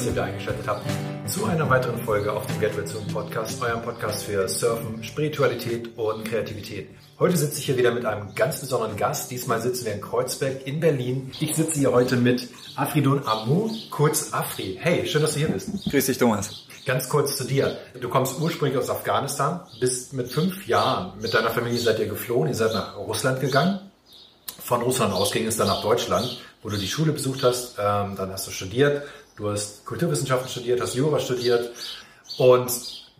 dass ihr wieder eingeschaltet habt zu einer weiteren Folge auf dem Gateway Zoom Podcast, eurem Podcast für Surfen, Spiritualität und Kreativität. Heute sitze ich hier wieder mit einem ganz besonderen Gast. Diesmal sitzen wir in Kreuzberg in Berlin. Ich sitze hier heute mit Afridun Amu, kurz Afri. Hey, schön, dass du hier bist. Grüß dich, Thomas. Ganz kurz zu dir. Du kommst ursprünglich aus Afghanistan, bist mit fünf Jahren mit deiner Familie seid ihr geflohen, ihr seid nach Russland gegangen. Von Russland aus ging es dann nach Deutschland, wo du die Schule besucht hast. Ähm, dann hast du studiert, du hast Kulturwissenschaften studiert, hast Jura studiert und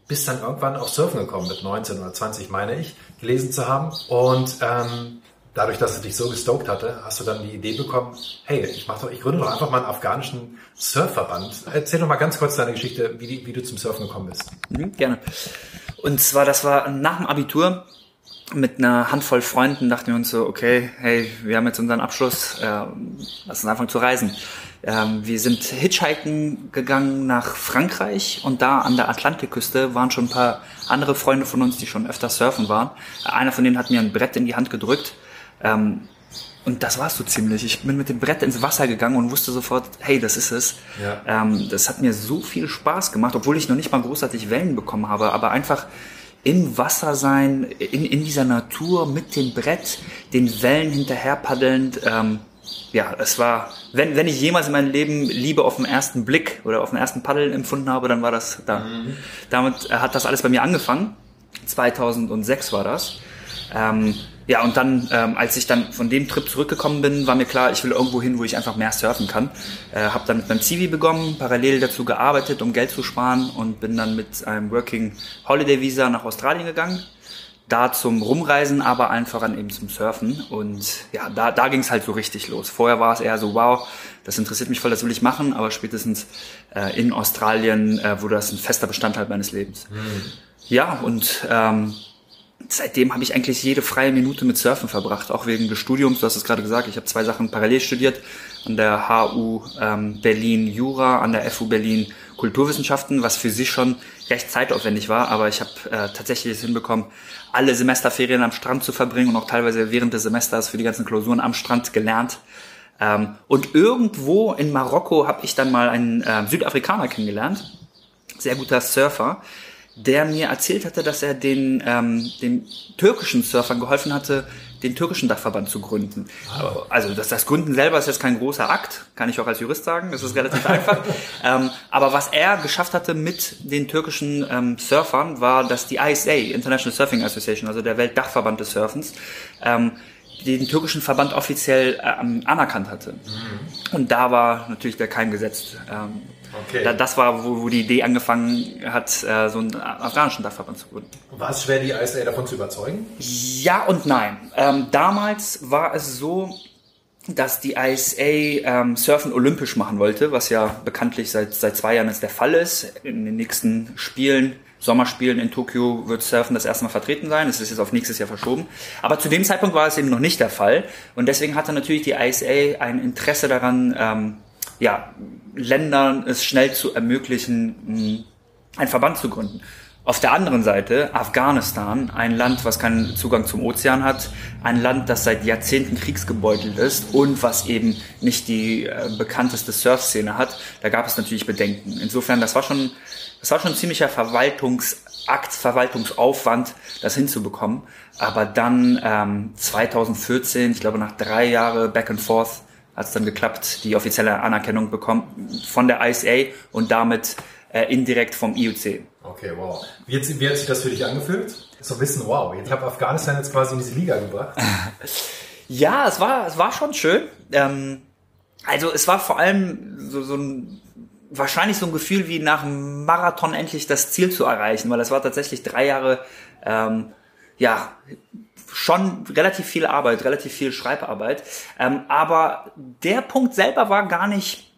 bist dann irgendwann auf Surfen gekommen mit 19 oder 20, meine ich, gelesen zu haben. Und ähm, dadurch, dass es dich so gestoked hatte, hast du dann die Idee bekommen, hey, ich mach doch, ich gründe doch einfach mal einen afghanischen Surfverband. Erzähl doch mal ganz kurz deine Geschichte, wie, wie du zum Surfen gekommen bist. Mhm, gerne. Und zwar, das war nach dem Abitur mit einer Handvoll Freunden dachten wir uns so, okay, hey, wir haben jetzt unseren Abschluss, äh, lass uns anfangen zu reisen. Ähm, wir sind Hitchhiken gegangen nach Frankreich und da an der Atlantikküste waren schon ein paar andere Freunde von uns, die schon öfter surfen waren. Einer von denen hat mir ein Brett in die Hand gedrückt. Ähm, und das war's so ziemlich. Ich bin mit dem Brett ins Wasser gegangen und wusste sofort, hey, das ist es. Ja. Ähm, das hat mir so viel Spaß gemacht, obwohl ich noch nicht mal großartig Wellen bekommen habe, aber einfach im Wasser sein, in, in dieser Natur mit dem Brett, den Wellen hinterher paddelnd. Ähm, ja, es war, wenn, wenn ich jemals in meinem Leben Liebe auf den ersten Blick oder auf den ersten Paddeln empfunden habe, dann war das da. Mhm. Damit hat das alles bei mir angefangen. 2006 war das. Ähm, ja, und dann, ähm, als ich dann von dem Trip zurückgekommen bin, war mir klar, ich will irgendwo hin, wo ich einfach mehr surfen kann. Äh, habe dann mit meinem Zivi begonnen, parallel dazu gearbeitet, um Geld zu sparen und bin dann mit einem Working Holiday Visa nach Australien gegangen. Da zum Rumreisen, aber einfach an eben zum Surfen. Und ja, da, da ging es halt so richtig los. Vorher war es eher so, wow, das interessiert mich voll, das will ich machen, aber spätestens äh, in Australien äh, wurde das ein fester Bestandteil meines Lebens. Mhm. Ja, und ähm, seitdem habe ich eigentlich jede freie Minute mit Surfen verbracht, auch wegen des Studiums. Du hast es gerade gesagt, ich habe zwei Sachen parallel studiert, an der HU ähm, Berlin Jura, an der FU Berlin Kulturwissenschaften, was für sich schon recht zeitaufwendig war, aber ich habe äh, tatsächlich es hinbekommen, alle Semesterferien am Strand zu verbringen und auch teilweise während des Semesters für die ganzen Klausuren am Strand gelernt. Ähm, und irgendwo in Marokko habe ich dann mal einen äh, Südafrikaner kennengelernt, sehr guter Surfer, der mir erzählt hatte, dass er den, ähm, den türkischen Surfern geholfen hatte, den türkischen Dachverband zu gründen. Also das, das Gründen selber ist jetzt kein großer Akt, kann ich auch als Jurist sagen, das ist relativ einfach. Ähm, aber was er geschafft hatte mit den türkischen ähm, Surfern, war, dass die ISA, International Surfing Association, also der Weltdachverband des Surfens, ähm, den türkischen Verband offiziell ähm, anerkannt hatte. Mhm. Und da war natürlich der Keim gesetzt. Okay. Da, das war, wo, wo, die Idee angefangen hat, äh, so einen afghanischen Dachverband zu gründen. War es schwer, die ISA davon zu überzeugen? Ja und nein. Ähm, damals war es so, dass die ISA ähm, Surfen olympisch machen wollte, was ja bekanntlich seit, seit zwei Jahren jetzt der Fall ist. In den nächsten Spielen Sommerspielen in Tokio wird Surfen das erste Mal vertreten sein. Es ist jetzt auf nächstes Jahr verschoben. Aber zu dem Zeitpunkt war es eben noch nicht der Fall. Und deswegen hatte natürlich die ISA ein Interesse daran, ähm, ja, Ländern es schnell zu ermöglichen, einen Verband zu gründen. Auf der anderen Seite Afghanistan, ein Land, was keinen Zugang zum Ozean hat, ein Land, das seit Jahrzehnten kriegsgebeutelt ist und was eben nicht die äh, bekannteste Surfszene hat, da gab es natürlich Bedenken. Insofern, das war schon, das war schon ein ziemlicher Verwaltungsakt, Verwaltungsaufwand, das hinzubekommen. Aber dann ähm, 2014, ich glaube nach drei Jahren Back and Forth, hat es dann geklappt, die offizielle Anerkennung bekommen von der ISA und damit äh, indirekt vom IOC. Okay, wow. Wie hat, wie hat sich das für dich angefühlt? So wissen, wow, ich habe Afghanistan jetzt quasi in diese Liga gebracht. ja, es war, es war schon schön. Ähm, also es war vor allem so, so ein wahrscheinlich so ein Gefühl wie nach einem Marathon endlich das Ziel zu erreichen, weil das war tatsächlich drei Jahre ähm, ja schon relativ viel Arbeit, relativ viel Schreibarbeit. Ähm, aber der Punkt selber war gar nicht,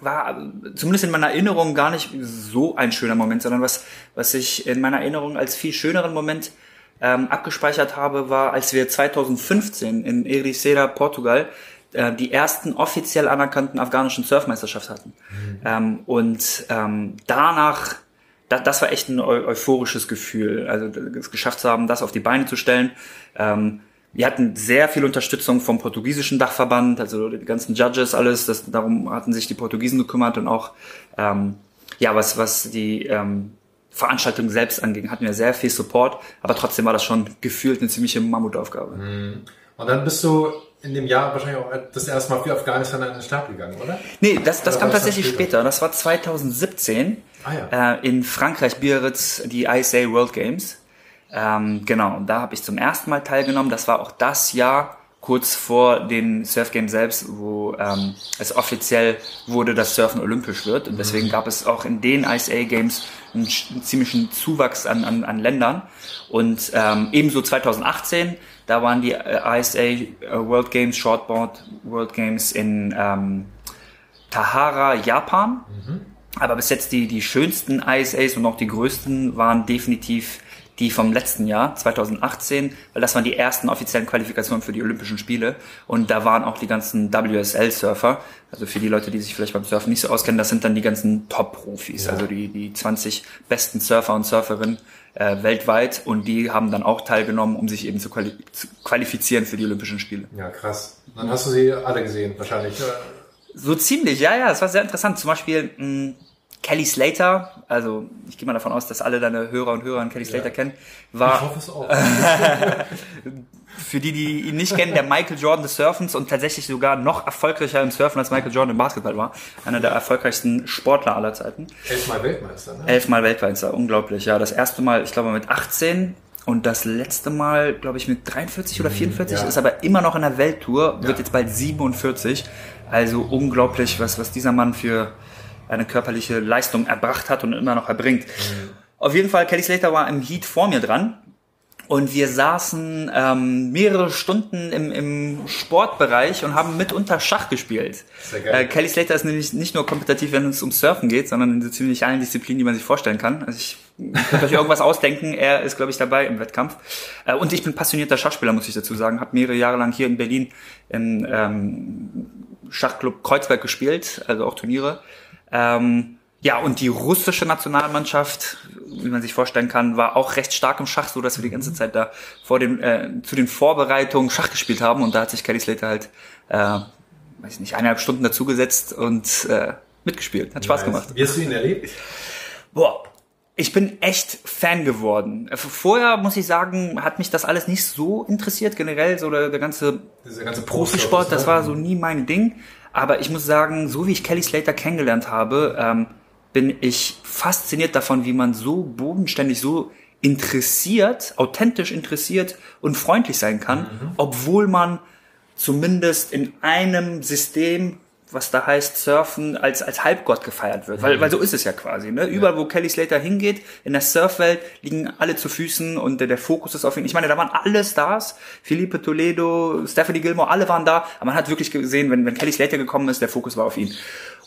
war zumindest in meiner Erinnerung gar nicht so ein schöner Moment, sondern was, was ich in meiner Erinnerung als viel schöneren Moment ähm, abgespeichert habe, war, als wir 2015 in Ericeira, Portugal, äh, die ersten offiziell anerkannten afghanischen Surfmeisterschaft hatten. Mhm. Ähm, und ähm, danach das, das war echt ein eu euphorisches Gefühl. Also es geschafft zu haben, das auf die Beine zu stellen. Ähm, wir hatten sehr viel Unterstützung vom portugiesischen Dachverband, also die ganzen Judges, alles. Das, darum hatten sich die Portugiesen gekümmert und auch ähm, ja was was die ähm, Veranstaltung selbst anging, hatten wir sehr viel Support, aber trotzdem war das schon gefühlt eine ziemliche Mammutaufgabe. Mhm. Und dann bist du in dem Jahr wahrscheinlich auch das erste Mal für Afghanistan an den Start gegangen, oder? Nee, das, das kam tatsächlich später? später. Das war 2017 ah, ja. äh, in Frankreich, Biarritz, die ISA World Games. Ähm, genau, und da habe ich zum ersten Mal teilgenommen. Das war auch das Jahr kurz vor den Surf Games selbst, wo ähm, es offiziell wurde, dass Surfen olympisch wird. Und deswegen mhm. gab es auch in den ISA Games einen, einen ziemlichen Zuwachs an, an, an Ländern. Und ähm, ebenso 2018, da waren die äh, ISA äh, World Games, Shortboard World Games in ähm, Tahara, Japan. Mhm. Aber bis jetzt die, die schönsten ISAs und auch die größten waren definitiv die vom letzten Jahr, 2018, weil das waren die ersten offiziellen Qualifikationen für die Olympischen Spiele und da waren auch die ganzen WSL-Surfer, also für die Leute, die sich vielleicht beim Surfen nicht so auskennen, das sind dann die ganzen Top-Profis, ja. also die, die 20 besten Surfer und Surferinnen äh, weltweit und die haben dann auch teilgenommen, um sich eben zu, quali zu qualifizieren für die Olympischen Spiele. Ja, krass. Dann hast du sie alle gesehen, wahrscheinlich. So ziemlich, ja, ja, es war sehr interessant. Zum Beispiel, mh, Kelly Slater, also ich gehe mal davon aus, dass alle deine Hörer und Hörer Kelly Slater ja. kennen, war. Ich hoffe es auch. für die, die ihn nicht kennen, der Michael Jordan des Surfens und tatsächlich sogar noch erfolgreicher im Surfen als Michael Jordan im Basketball war. Einer der erfolgreichsten Sportler aller Zeiten. Elfmal Weltmeister, ne? Elfmal Weltmeister, unglaublich. Ja, das erste Mal, ich glaube mit 18 und das letzte Mal, glaube ich, mit 43 oder 44, mhm, ja. ist aber immer noch in der Welttour, wird ja. jetzt bald 47. Also unglaublich, was, was dieser Mann für eine körperliche Leistung erbracht hat und immer noch erbringt. Mhm. Auf jeden Fall, Kelly Slater war im Heat vor mir dran. Und wir saßen ähm, mehrere Stunden im, im Sportbereich und haben mitunter Schach gespielt. Sehr geil. Äh, Kelly Slater ist nämlich nicht nur kompetitiv, wenn es um Surfen geht, sondern in so ziemlich allen Disziplinen, die man sich vorstellen kann. Also ich könnte euch irgendwas ausdenken. Er ist, glaube ich, dabei im Wettkampf. Äh, und ich bin passionierter Schachspieler, muss ich dazu sagen. Habe mehrere Jahre lang hier in Berlin im ähm, Schachclub Kreuzberg gespielt, also auch Turniere. Ähm, ja, und die russische Nationalmannschaft, wie man sich vorstellen kann, war auch recht stark im Schach, so dass wir die ganze Zeit da vor dem, äh, zu den Vorbereitungen Schach gespielt haben. Und da hat sich Kelly Slater halt, äh, weiß ich nicht, eineinhalb Stunden dazugesetzt und äh, mitgespielt. Hat Spaß nice. gemacht. Wie hast du ihn erlebt? Boah, ich bin echt Fan geworden. Vorher muss ich sagen, hat mich das alles nicht so interessiert, generell so der, der ganze, ganze Profisport, das war so nie mein Ding. Aber ich muss sagen, so wie ich Kelly Slater kennengelernt habe, ähm, bin ich fasziniert davon, wie man so bodenständig, so interessiert, authentisch interessiert und freundlich sein kann, mhm. obwohl man zumindest in einem System was da heißt, Surfen als, als Halbgott gefeiert wird. Weil, weil so ist es ja quasi. Ne? Überall, wo Kelly Slater hingeht, in der Surfwelt, liegen alle zu Füßen und der, der Fokus ist auf ihn. Ich meine, da waren alle Stars. Felipe Toledo, Stephanie Gilmore, alle waren da. Aber man hat wirklich gesehen, wenn, wenn Kelly Slater gekommen ist, der Fokus war auf ihn.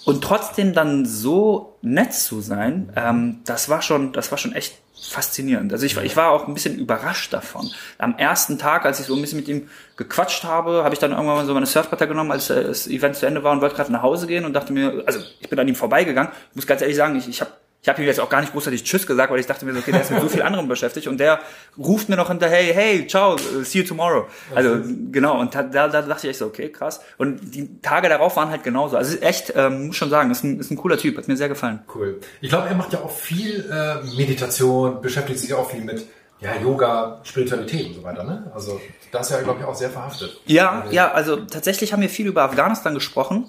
Und trotzdem dann so nett zu sein, ähm, das war schon, das war schon echt faszinierend. Also ich, ich war auch ein bisschen überrascht davon. Am ersten Tag, als ich so ein bisschen mit ihm gequatscht habe, habe ich dann irgendwann mal so meine Surfbretter genommen, als das Event zu Ende war und wollte gerade nach Hause gehen und dachte mir, also ich bin an ihm vorbeigegangen. Ich muss ganz ehrlich sagen, ich, ich habe ich habe ihm jetzt auch gar nicht großartig Tschüss gesagt, weil ich dachte mir so, okay, der ist mit so viel anderem beschäftigt und der ruft mir noch hinter, hey, hey, ciao, see you tomorrow. Also genau, und da, da, da dachte ich echt so, okay, krass. Und die Tage darauf waren halt genauso. Also echt, ähm, muss schon sagen, ist ein, ist ein cooler Typ, hat mir sehr gefallen. Cool. Ich glaube, er macht ja auch viel äh, Meditation, beschäftigt sich auch viel mit ja, Yoga, Spiritualität und so weiter, ne? Also da ist er, glaube ich, auch sehr verhaftet. Ja, ja, also tatsächlich haben wir viel über Afghanistan gesprochen.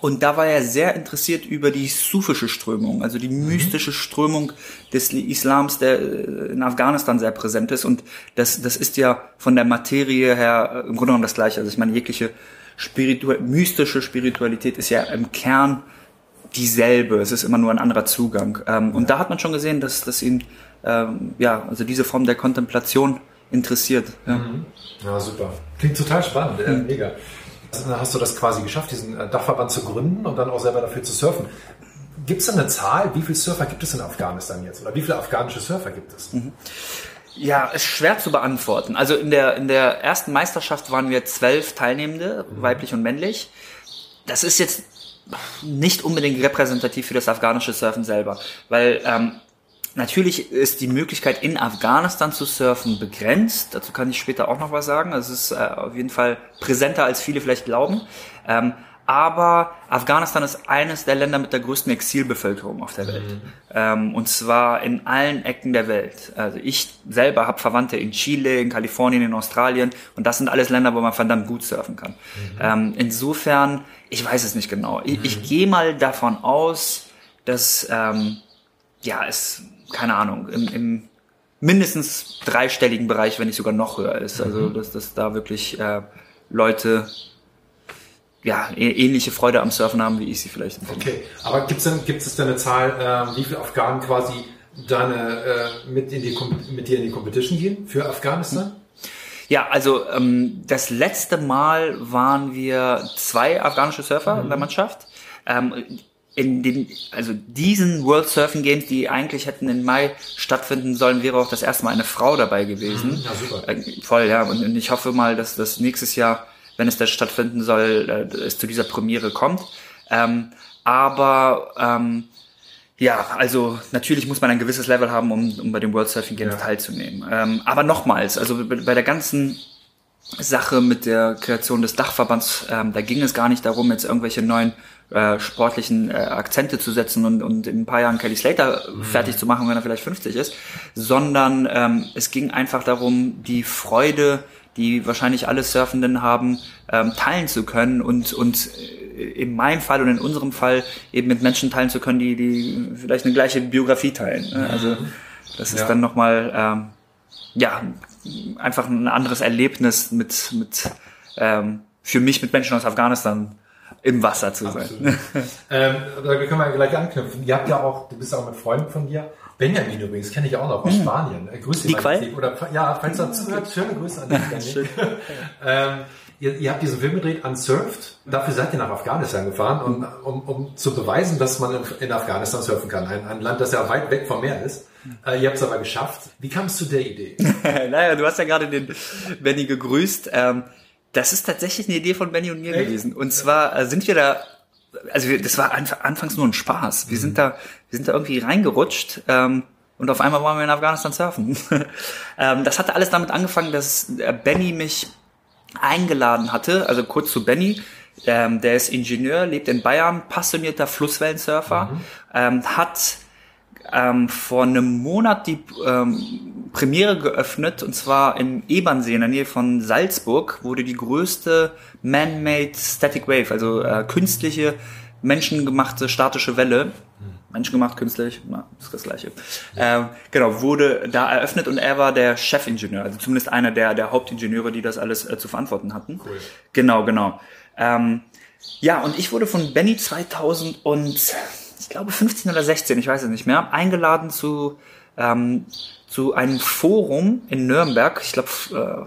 Und da war er sehr interessiert über die sufische Strömung, also die mhm. mystische Strömung des Islams, der äh, in Afghanistan sehr präsent ist. Und das, das ist ja von der Materie her äh, im Grunde genommen das Gleiche. Also ich meine, jegliche Spiritu mystische Spiritualität ist ja im Kern dieselbe. Es ist immer nur ein anderer Zugang. Ähm, und da hat man schon gesehen, dass, dass ihn, ähm, ja, also diese Form der Kontemplation interessiert. Ja, mhm. ja super. Klingt total spannend, mhm. mega hast du das quasi geschafft, diesen äh, Dachverband zu gründen und dann auch selber dafür zu surfen. Gibt es eine Zahl, wie viele Surfer gibt es in Afghanistan jetzt? Oder wie viele afghanische Surfer gibt es? Mhm. Ja, ist schwer zu beantworten. Also in der, in der ersten Meisterschaft waren wir zwölf Teilnehmende, mhm. weiblich und männlich. Das ist jetzt nicht unbedingt repräsentativ für das afghanische Surfen selber, weil ähm, natürlich ist die Möglichkeit in Afghanistan zu surfen begrenzt. Dazu kann ich später auch noch was sagen. Es ist äh, auf jeden Fall präsenter, als viele vielleicht glauben. Ähm, aber Afghanistan ist eines der Länder mit der größten Exilbevölkerung auf der Welt. Mhm. Ähm, und zwar in allen Ecken der Welt. Also ich selber habe Verwandte in Chile, in Kalifornien, in Australien und das sind alles Länder, wo man verdammt gut surfen kann. Mhm. Ähm, insofern, ich weiß es nicht genau. Ich, mhm. ich gehe mal davon aus, dass ähm, ja es, keine Ahnung, im, im mindestens dreistelligen Bereich, wenn nicht sogar noch höher ist. Also mhm. dass, dass da wirklich äh, Leute ja, ähnliche Freude am Surfen haben, wie ich sie vielleicht empfinde. Okay, aber gibt es denn, gibt es denn eine Zahl, äh, wie viele Afghanen quasi deine, äh, mit, in die, mit dir in die Competition gehen für Afghanistan? Ja, also ähm, das letzte Mal waren wir zwei afghanische Surfer mhm. in der Mannschaft. Ähm, in den, also diesen World Surfing Games, die eigentlich hätten im Mai stattfinden sollen, wäre auch das erste Mal eine Frau dabei gewesen. Mhm. Ja, super. Äh, voll, ja. Und, und ich hoffe mal, dass das nächstes Jahr wenn es da stattfinden soll, äh, es zu dieser Premiere kommt. Ähm, aber ähm, ja, also natürlich muss man ein gewisses Level haben, um, um bei den World Surfing Games ja. teilzunehmen. Ähm, aber nochmals, also bei, bei der ganzen Sache mit der Kreation des Dachverbands, ähm, da ging es gar nicht darum, jetzt irgendwelche neuen äh, sportlichen äh, Akzente zu setzen und, und in ein paar Jahren Kelly Slater mhm. fertig zu machen, wenn er vielleicht 50 ist, sondern ähm, es ging einfach darum, die Freude die wahrscheinlich alle Surfenden haben, ähm, teilen zu können und, und äh, in meinem Fall und in unserem Fall eben mit Menschen teilen zu können, die, die vielleicht eine gleiche Biografie teilen. Ne? Also das ist ja. dann nochmal ähm, ja, einfach ein anderes Erlebnis mit, mit ähm, für mich mit Menschen aus Afghanistan im Wasser zu sein. ähm, da können wir gleich anknüpfen. Ihr habt ja auch, du bist auch mit Freunden von dir, Benjamin übrigens, kenne ich auch noch aus hm. Spanien. Äh, grüße dich mal. Oder, ja, falls du zuhört, schöne Grüße an dich, ähm, ihr, ihr, habt diesen Film gedreht, Unsurfed. Dafür seid ihr nach Afghanistan gefahren, um, um, um zu beweisen, dass man in, in Afghanistan surfen kann. Ein, ein, Land, das ja weit weg vom Meer ist. Äh, ihr habt es aber geschafft. Wie kam es zu der Idee? naja, du hast ja gerade den Benny gegrüßt. Ähm, das ist tatsächlich eine Idee von Benny und mir Echt? gewesen. Und zwar äh, sind wir da also wir, das war anfangs nur ein Spaß. Wir mhm. sind da, wir sind da irgendwie reingerutscht ähm, und auf einmal waren wir in Afghanistan surfen. ähm, das hatte alles damit angefangen, dass äh, Benny mich eingeladen hatte. Also kurz zu Benny. Ähm, der ist Ingenieur, lebt in Bayern, passionierter Flusswellensurfer, mhm. ähm, hat ähm, vor einem Monat die ähm, Premiere geöffnet und zwar im Ebernsee in der Nähe von Salzburg wurde die größte man-made Static Wave, also äh, künstliche menschengemachte statische Welle. Menschengemacht, künstlich, na, ist das gleiche. Ähm, genau, wurde da eröffnet und er war der Chefingenieur, also zumindest einer der, der Hauptingenieure, die das alles äh, zu verantworten hatten. Cool. Genau, genau. Ähm, ja, und ich wurde von Benny 2000 und ich glaube 15 oder 16, ich weiß es nicht mehr, eingeladen zu, ähm, zu einem Forum in Nürnberg, ich glaube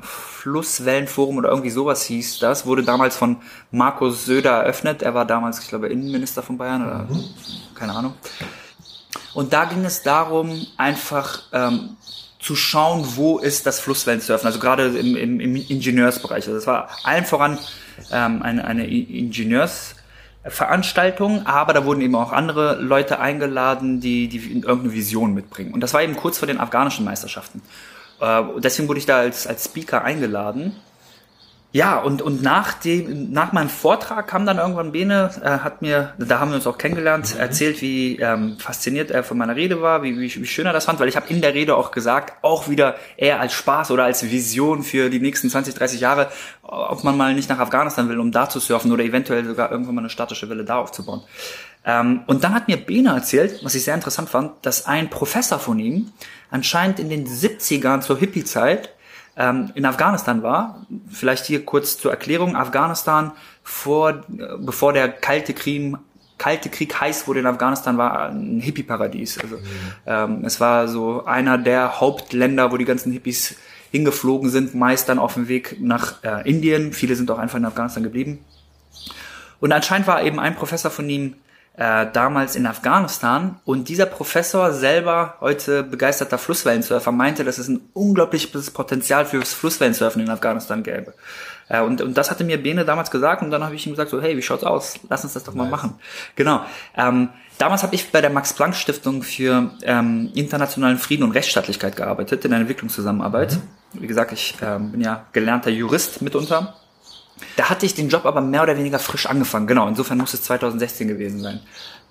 äh, Flusswellenforum oder irgendwie sowas hieß das, wurde damals von Markus Söder eröffnet. Er war damals, ich glaube, Innenminister von Bayern oder mhm. keine Ahnung. Und da ging es darum, einfach ähm, zu schauen, wo ist das Flusswellensurfen, also gerade im, im, im Ingenieursbereich. Also das war allen voran ähm, eine, eine Ingenieurs- Veranstaltung, aber da wurden eben auch andere Leute eingeladen, die, die irgendeine Vision mitbringen. Und das war eben kurz vor den afghanischen Meisterschaften. Äh, deswegen wurde ich da als, als Speaker eingeladen. Ja, und, und nach, dem, nach meinem Vortrag kam dann irgendwann Bene, äh, hat mir, da haben wir uns auch kennengelernt, mhm. erzählt, wie ähm, fasziniert er von meiner Rede war, wie, wie, wie schön er das fand, weil ich habe in der Rede auch gesagt, auch wieder eher als Spaß oder als Vision für die nächsten 20, 30 Jahre, ob man mal nicht nach Afghanistan will, um da zu surfen oder eventuell sogar irgendwann mal eine statische Welle da aufzubauen. Ähm, und dann hat mir Bene erzählt, was ich sehr interessant fand, dass ein Professor von ihm anscheinend in den 70ern zur Hippie-Zeit ähm, in Afghanistan war. Vielleicht hier kurz zur Erklärung. Afghanistan vor, bevor der kalte Krieg, kalte Krieg heiß wurde in Afghanistan, war ein Hippie-Paradies. Also, mhm. ähm, es war so einer der Hauptländer, wo die ganzen Hippies hingeflogen sind, meist dann auf dem Weg nach äh, Indien. Viele sind auch einfach in Afghanistan geblieben. Und anscheinend war eben ein Professor von ihm äh, damals in Afghanistan und dieser Professor selber, heute begeisterter Flusswellensurfer, meinte, dass es ein unglaubliches Potenzial fürs Flusswellensurfen in Afghanistan gäbe. Äh, und, und das hatte mir Bene damals gesagt und dann habe ich ihm gesagt, so hey, wie schaut's aus? Lass uns das doch mal machen. Genau. Ähm, damals habe ich bei der Max-Planck-Stiftung für ähm, internationalen Frieden und Rechtsstaatlichkeit gearbeitet, in einer Entwicklungszusammenarbeit. Mhm. Wie gesagt, ich ähm, bin ja gelernter Jurist mitunter. Da hatte ich den Job aber mehr oder weniger frisch angefangen. Genau, insofern muss es 2016 gewesen sein.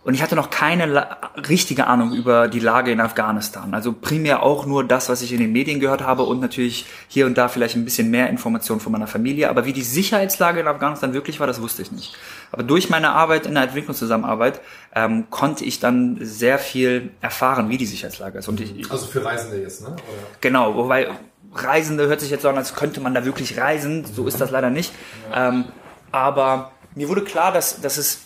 Und ich hatte noch keine La richtige Ahnung über die Lage in Afghanistan. Also primär auch nur das, was ich in den Medien gehört habe und natürlich hier und da vielleicht ein bisschen mehr Informationen von meiner Familie. Aber wie die Sicherheitslage in Afghanistan wirklich war, das wusste ich nicht. Aber durch meine Arbeit in der Entwicklungszusammenarbeit ähm, konnte ich dann sehr viel erfahren, wie die Sicherheitslage ist. Und ich, also für Reisende jetzt, ne? Oder? Genau, wobei Reisende hört sich jetzt so an, als könnte man da wirklich reisen. So ist das leider nicht. Ähm, aber mir wurde klar, dass, dass es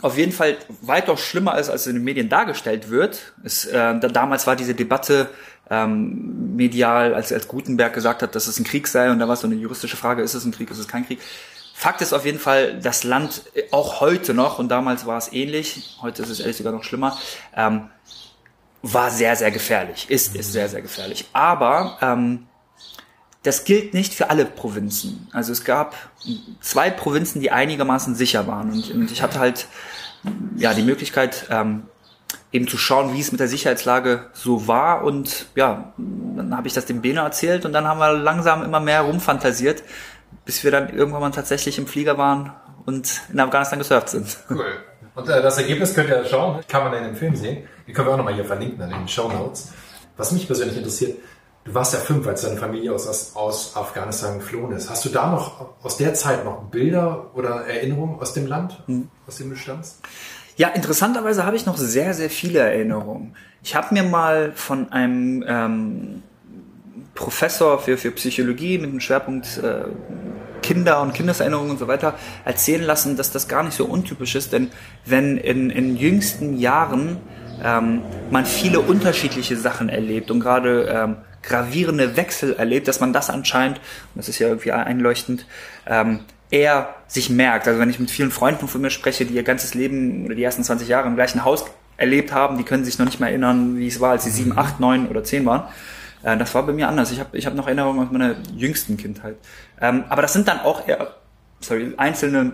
auf jeden Fall weitaus schlimmer ist, als in den Medien dargestellt wird. Es, äh, da, damals war diese Debatte ähm, medial, als, als Gutenberg gesagt hat, dass es ein Krieg sei und da war so eine juristische Frage, ist es ein Krieg, ist es kein Krieg. Fakt ist auf jeden Fall, das Land äh, auch heute noch, und damals war es ähnlich, heute ist es ehrlich sogar noch schlimmer, ähm, war sehr, sehr gefährlich, ist, ist sehr, sehr gefährlich. Aber ähm, das gilt nicht für alle Provinzen. Also es gab zwei Provinzen, die einigermaßen sicher waren. Und, und ich hatte halt ja die Möglichkeit, ähm, eben zu schauen, wie es mit der Sicherheitslage so war. Und ja, dann habe ich das dem Bene erzählt und dann haben wir langsam immer mehr rumfantasiert, bis wir dann irgendwann mal tatsächlich im Flieger waren und in Afghanistan gesurft sind. Cool. Und äh, das Ergebnis könnt ihr schauen, kann man in dem Film sehen. Die können wir auch nochmal hier verlinken in den Show Notes. Was mich persönlich interessiert, Du warst ja fünf, als deine Familie aus, aus Afghanistan geflohen ist. Hast du da noch aus der Zeit noch Bilder oder Erinnerungen aus dem Land, mhm. aus dem du stammst? Ja, interessanterweise habe ich noch sehr, sehr viele Erinnerungen. Ich habe mir mal von einem ähm, Professor für, für Psychologie mit dem Schwerpunkt äh, Kinder und Kindeserinnerungen und so weiter erzählen lassen, dass das gar nicht so untypisch ist, denn wenn in, in jüngsten Jahren ähm, man viele unterschiedliche Sachen erlebt und gerade ähm, gravierende Wechsel erlebt, dass man das anscheinend, und das ist ja irgendwie einleuchtend, ähm, eher sich merkt. Also wenn ich mit vielen Freunden von mir spreche, die ihr ganzes Leben oder die ersten 20 Jahre im gleichen Haus erlebt haben, die können sich noch nicht mehr erinnern, wie es war, als sie sieben, acht, neun oder zehn waren. Äh, das war bei mir anders. Ich habe ich hab noch Erinnerungen aus meiner jüngsten Kindheit. Ähm, aber das sind dann auch eher, sorry, einzelne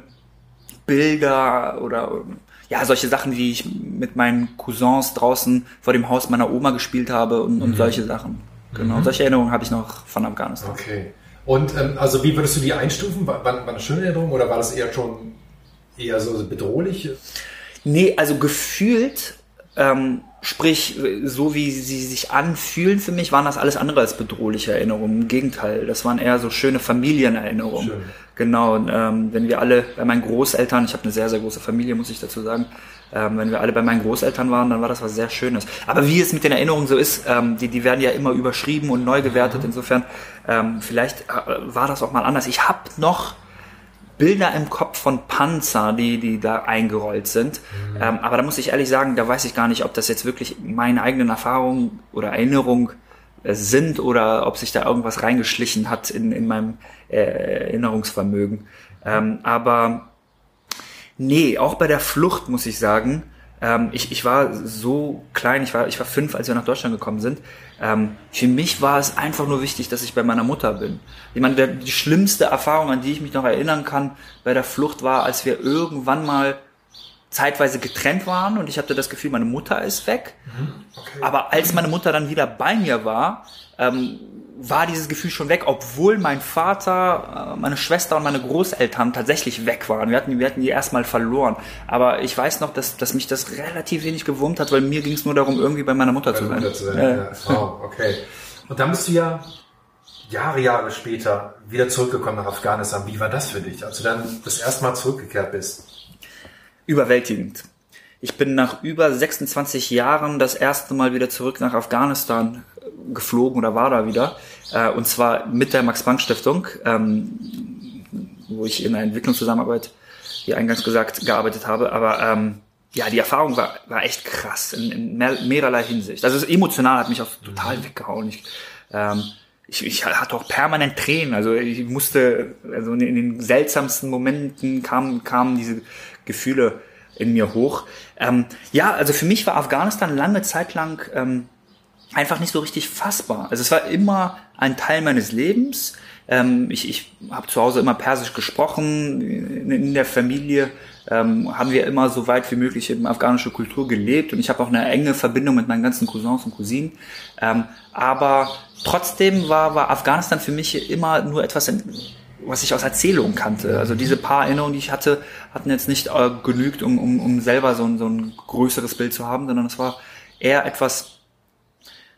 Bilder oder ja, solche Sachen, wie ich mit meinen Cousins draußen vor dem Haus meiner Oma gespielt habe und, und mhm. solche Sachen. Genau, mhm. solche Erinnerungen habe ich noch von Afghanistan. Okay. Und ähm, also wie würdest du die einstufen? War, war, war eine schöne Erinnerung oder war das eher schon eher so bedrohlich? Nee, also gefühlt, ähm, sprich, so wie sie sich anfühlen für mich, waren das alles andere als bedrohliche Erinnerungen. Im Gegenteil, das waren eher so schöne Familienerinnerungen. Schön. Genau, ähm, wenn wir alle bei meinen Großeltern, ich habe eine sehr, sehr große Familie, muss ich dazu sagen, ähm, wenn wir alle bei meinen Großeltern waren, dann war das was sehr Schönes. Aber wie es mit den Erinnerungen so ist, ähm, die, die werden ja immer überschrieben und neu gewertet. Insofern, ähm, vielleicht äh, war das auch mal anders. Ich habe noch Bilder im Kopf von Panzer, die, die da eingerollt sind. Mhm. Ähm, aber da muss ich ehrlich sagen, da weiß ich gar nicht, ob das jetzt wirklich meine eigenen Erfahrungen oder Erinnerungen äh, sind oder ob sich da irgendwas reingeschlichen hat in, in meinem äh, Erinnerungsvermögen. Ähm, aber Nee, auch bei der Flucht muss ich sagen, ähm, ich, ich war so klein, ich war, ich war fünf, als wir nach Deutschland gekommen sind. Ähm, für mich war es einfach nur wichtig, dass ich bei meiner Mutter bin. Ich meine, der, die schlimmste Erfahrung, an die ich mich noch erinnern kann bei der Flucht war, als wir irgendwann mal zeitweise getrennt waren und ich hatte das Gefühl, meine Mutter ist weg. Mhm, okay. Aber als meine Mutter dann wieder bei mir war, ähm, war dieses Gefühl schon weg, obwohl mein Vater, äh, meine Schwester und meine Großeltern tatsächlich weg waren. Wir hatten, wir hatten die erstmal verloren. Aber ich weiß noch, dass, dass mich das relativ wenig gewurmt hat, weil mir ging es nur darum, irgendwie bei meiner Mutter bei zu sein. Mutter zu sein. Ja. Ja. Wow, okay. Und dann bist du ja Jahre, Jahre später wieder zurückgekommen nach Afghanistan. Wie war das für dich, als du dann das erste Mal zurückgekehrt bist? Überwältigend. Ich bin nach über 26 Jahren das erste Mal wieder zurück nach Afghanistan geflogen oder war da wieder. Äh, und zwar mit der Max-Planck-Stiftung, ähm, wo ich in einer Entwicklungszusammenarbeit, wie eingangs gesagt, gearbeitet habe. Aber ähm, ja, die Erfahrung war, war echt krass in, in mehr, mehrerlei Hinsicht. Also emotional hat mich auch total mhm. weggehauen. Ich, ähm, ich, ich hatte auch permanent Tränen. Also ich musste, also in, in den seltsamsten Momenten kamen, kamen diese Gefühle in mir hoch. Ähm, ja, also für mich war Afghanistan lange Zeit lang ähm, einfach nicht so richtig fassbar. Also es war immer ein Teil meines Lebens. Ähm, ich ich habe zu Hause immer Persisch gesprochen. In, in der Familie ähm, haben wir immer so weit wie möglich in afghanische Kultur gelebt und ich habe auch eine enge Verbindung mit meinen ganzen Cousins und Cousinen. Ähm, aber trotzdem war, war Afghanistan für mich immer nur etwas, in, was ich aus Erzählungen kannte. Also diese paar Erinnerungen, die ich hatte, hatten jetzt nicht äh, genügt, um, um, um selber so ein, so ein größeres Bild zu haben, sondern es war eher etwas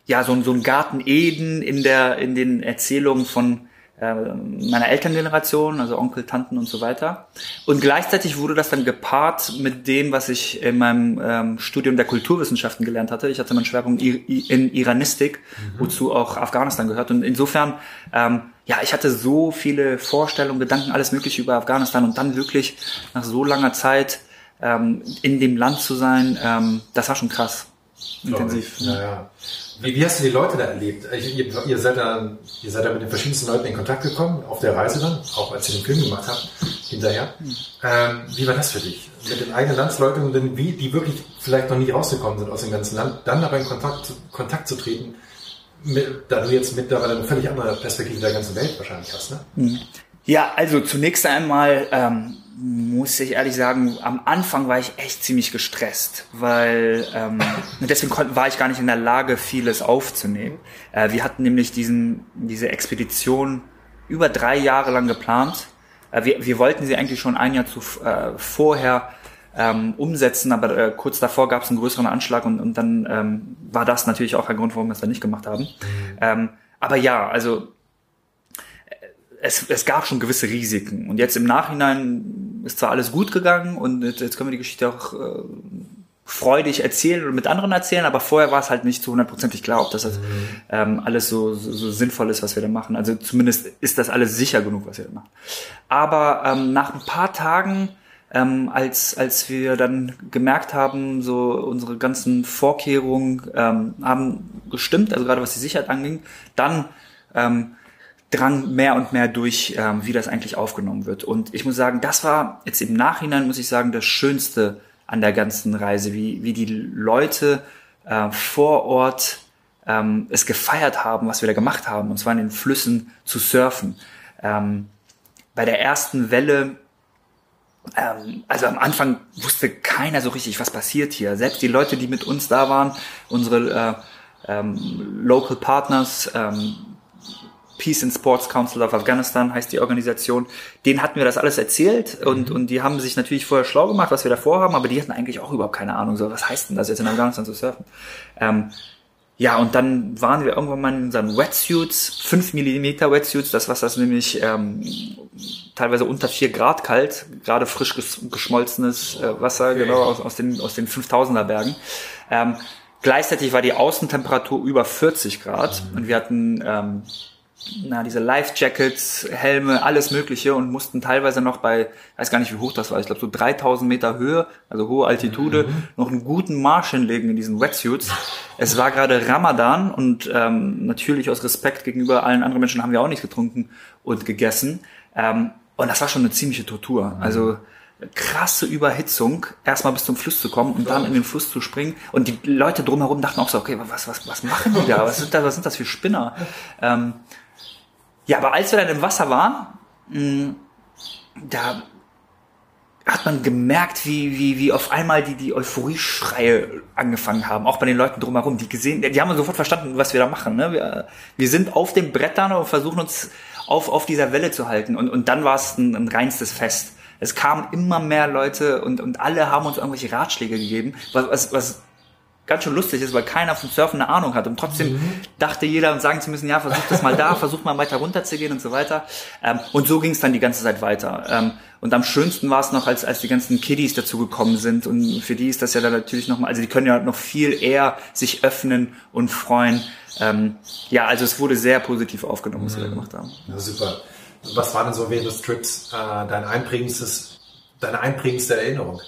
ja, so, so ein Garten Eden in der, in den Erzählungen von meiner Elterngeneration, also Onkel, Tanten und so weiter. Und gleichzeitig wurde das dann gepaart mit dem, was ich in meinem ähm, Studium der Kulturwissenschaften gelernt hatte. Ich hatte meinen Schwerpunkt in Iranistik, mhm. wozu auch Afghanistan gehört. Und insofern, ähm, ja, ich hatte so viele Vorstellungen, Gedanken, alles Mögliche über Afghanistan und dann wirklich nach so langer Zeit ähm, in dem Land zu sein, ähm, das war schon krass. Intensiv. Ja, ja. Wie, wie, hast du die Leute da erlebt? Ihr, ihr, seid da, ihr seid da mit den verschiedensten Leuten in Kontakt gekommen, auf der Reise dann, auch als ihr den Film gemacht habt, hinterher. Ähm, wie war das für dich? Mit den eigenen Landsleuten, wie, die wirklich vielleicht noch nie rausgekommen sind aus dem ganzen Land, dann aber in Kontakt, Kontakt zu treten, mit, da du jetzt mittlerweile eine völlig andere Perspektive der ganzen Welt wahrscheinlich hast, ne? Mhm. Ja, also zunächst einmal ähm, muss ich ehrlich sagen, am Anfang war ich echt ziemlich gestresst, weil ähm, deswegen war ich gar nicht in der Lage, vieles aufzunehmen. Äh, wir hatten nämlich diesen, diese Expedition über drei Jahre lang geplant. Äh, wir, wir wollten sie eigentlich schon ein Jahr zu, äh, vorher ähm, umsetzen, aber äh, kurz davor gab es einen größeren Anschlag und, und dann ähm, war das natürlich auch ein Grund, warum wir es dann nicht gemacht haben. Mhm. Ähm, aber ja, also es, es gab schon gewisse Risiken. Und jetzt im Nachhinein ist zwar alles gut gegangen und jetzt können wir die Geschichte auch äh, freudig erzählen oder mit anderen erzählen, aber vorher war es halt nicht zu hundertprozentig klar, ob das mhm. ähm, alles so, so, so sinnvoll ist, was wir da machen. Also zumindest ist das alles sicher genug, was wir da machen. Aber ähm, nach ein paar Tagen, ähm, als, als wir dann gemerkt haben, so unsere ganzen Vorkehrungen ähm, haben gestimmt, also gerade was die Sicherheit anging, dann ähm, drang mehr und mehr durch, ähm, wie das eigentlich aufgenommen wird. Und ich muss sagen, das war jetzt im Nachhinein, muss ich sagen, das Schönste an der ganzen Reise, wie, wie die Leute äh, vor Ort ähm, es gefeiert haben, was wir da gemacht haben, und zwar in den Flüssen zu surfen. Ähm, bei der ersten Welle, ähm, also am Anfang wusste keiner so richtig, was passiert hier. Selbst die Leute, die mit uns da waren, unsere äh, ähm, Local Partners, ähm, Peace and Sports Council of Afghanistan heißt die Organisation. Denen hatten wir das alles erzählt und, mhm. und die haben sich natürlich vorher schlau gemacht, was wir da vorhaben, aber die hatten eigentlich auch überhaupt keine Ahnung, so was heißt denn das jetzt in Afghanistan zu surfen? Ähm, ja, und dann waren wir irgendwann mal in unseren Wetsuits, 5 Millimeter Wetsuits, das was das nämlich ähm, teilweise unter 4 Grad kalt, gerade frisch geschmolzenes äh, Wasser, okay. genau, aus, aus, den, aus den 5000er Bergen. Ähm, gleichzeitig war die Außentemperatur über 40 Grad mhm. und wir hatten ähm, na, diese Life-Jackets, Helme, alles Mögliche und mussten teilweise noch bei, weiß gar nicht wie hoch das war, ich glaube so 3000 Meter Höhe, also hohe Altitude, mhm. noch einen guten Marsch hinlegen in diesen Wetsuits. Es war gerade Ramadan und ähm, natürlich aus Respekt gegenüber allen anderen Menschen haben wir auch nichts getrunken und gegessen. Ähm, und das war schon eine ziemliche Tortur. Mhm. Also krasse Überhitzung, erstmal bis zum Fluss zu kommen und dann in den Fluss zu springen. Und die Leute drumherum dachten auch so, okay, was, was, was machen die da? Was sind, da, was sind das für Spinner? Ähm, ja, aber als wir dann im Wasser waren, mh, mm, da hat man gemerkt, wie, wie, wie auf einmal die, die Euphorie-Schreie angefangen haben, auch bei den Leuten drumherum, die gesehen, die haben sofort verstanden, was wir da machen. Ne? Wir, wir sind auf den Brettern und versuchen uns auf, auf dieser Welle zu halten. Und, und dann war es ein, ein reinstes Fest. Es kamen immer mehr Leute und, und alle haben uns irgendwelche Ratschläge gegeben, was, was, was ganz schön lustig ist, weil keiner vom Surfen eine Ahnung hat. Und trotzdem mhm. dachte jeder und sagen zu müssen, ja, versuch das mal da, versuch mal weiter runter zu gehen und so weiter. Ähm, und so ging es dann die ganze Zeit weiter. Ähm, und am schönsten war es noch, als, als die ganzen Kiddies dazu gekommen sind. Und für die ist das ja dann natürlich nochmal, also die können ja noch viel eher sich öffnen und freuen. Ähm, ja, also es wurde sehr positiv aufgenommen, was mhm. wir da gemacht haben. Ja, super. Was war denn so während des Trips äh, dein einprägendstes, deine einprägendste Erinnerung?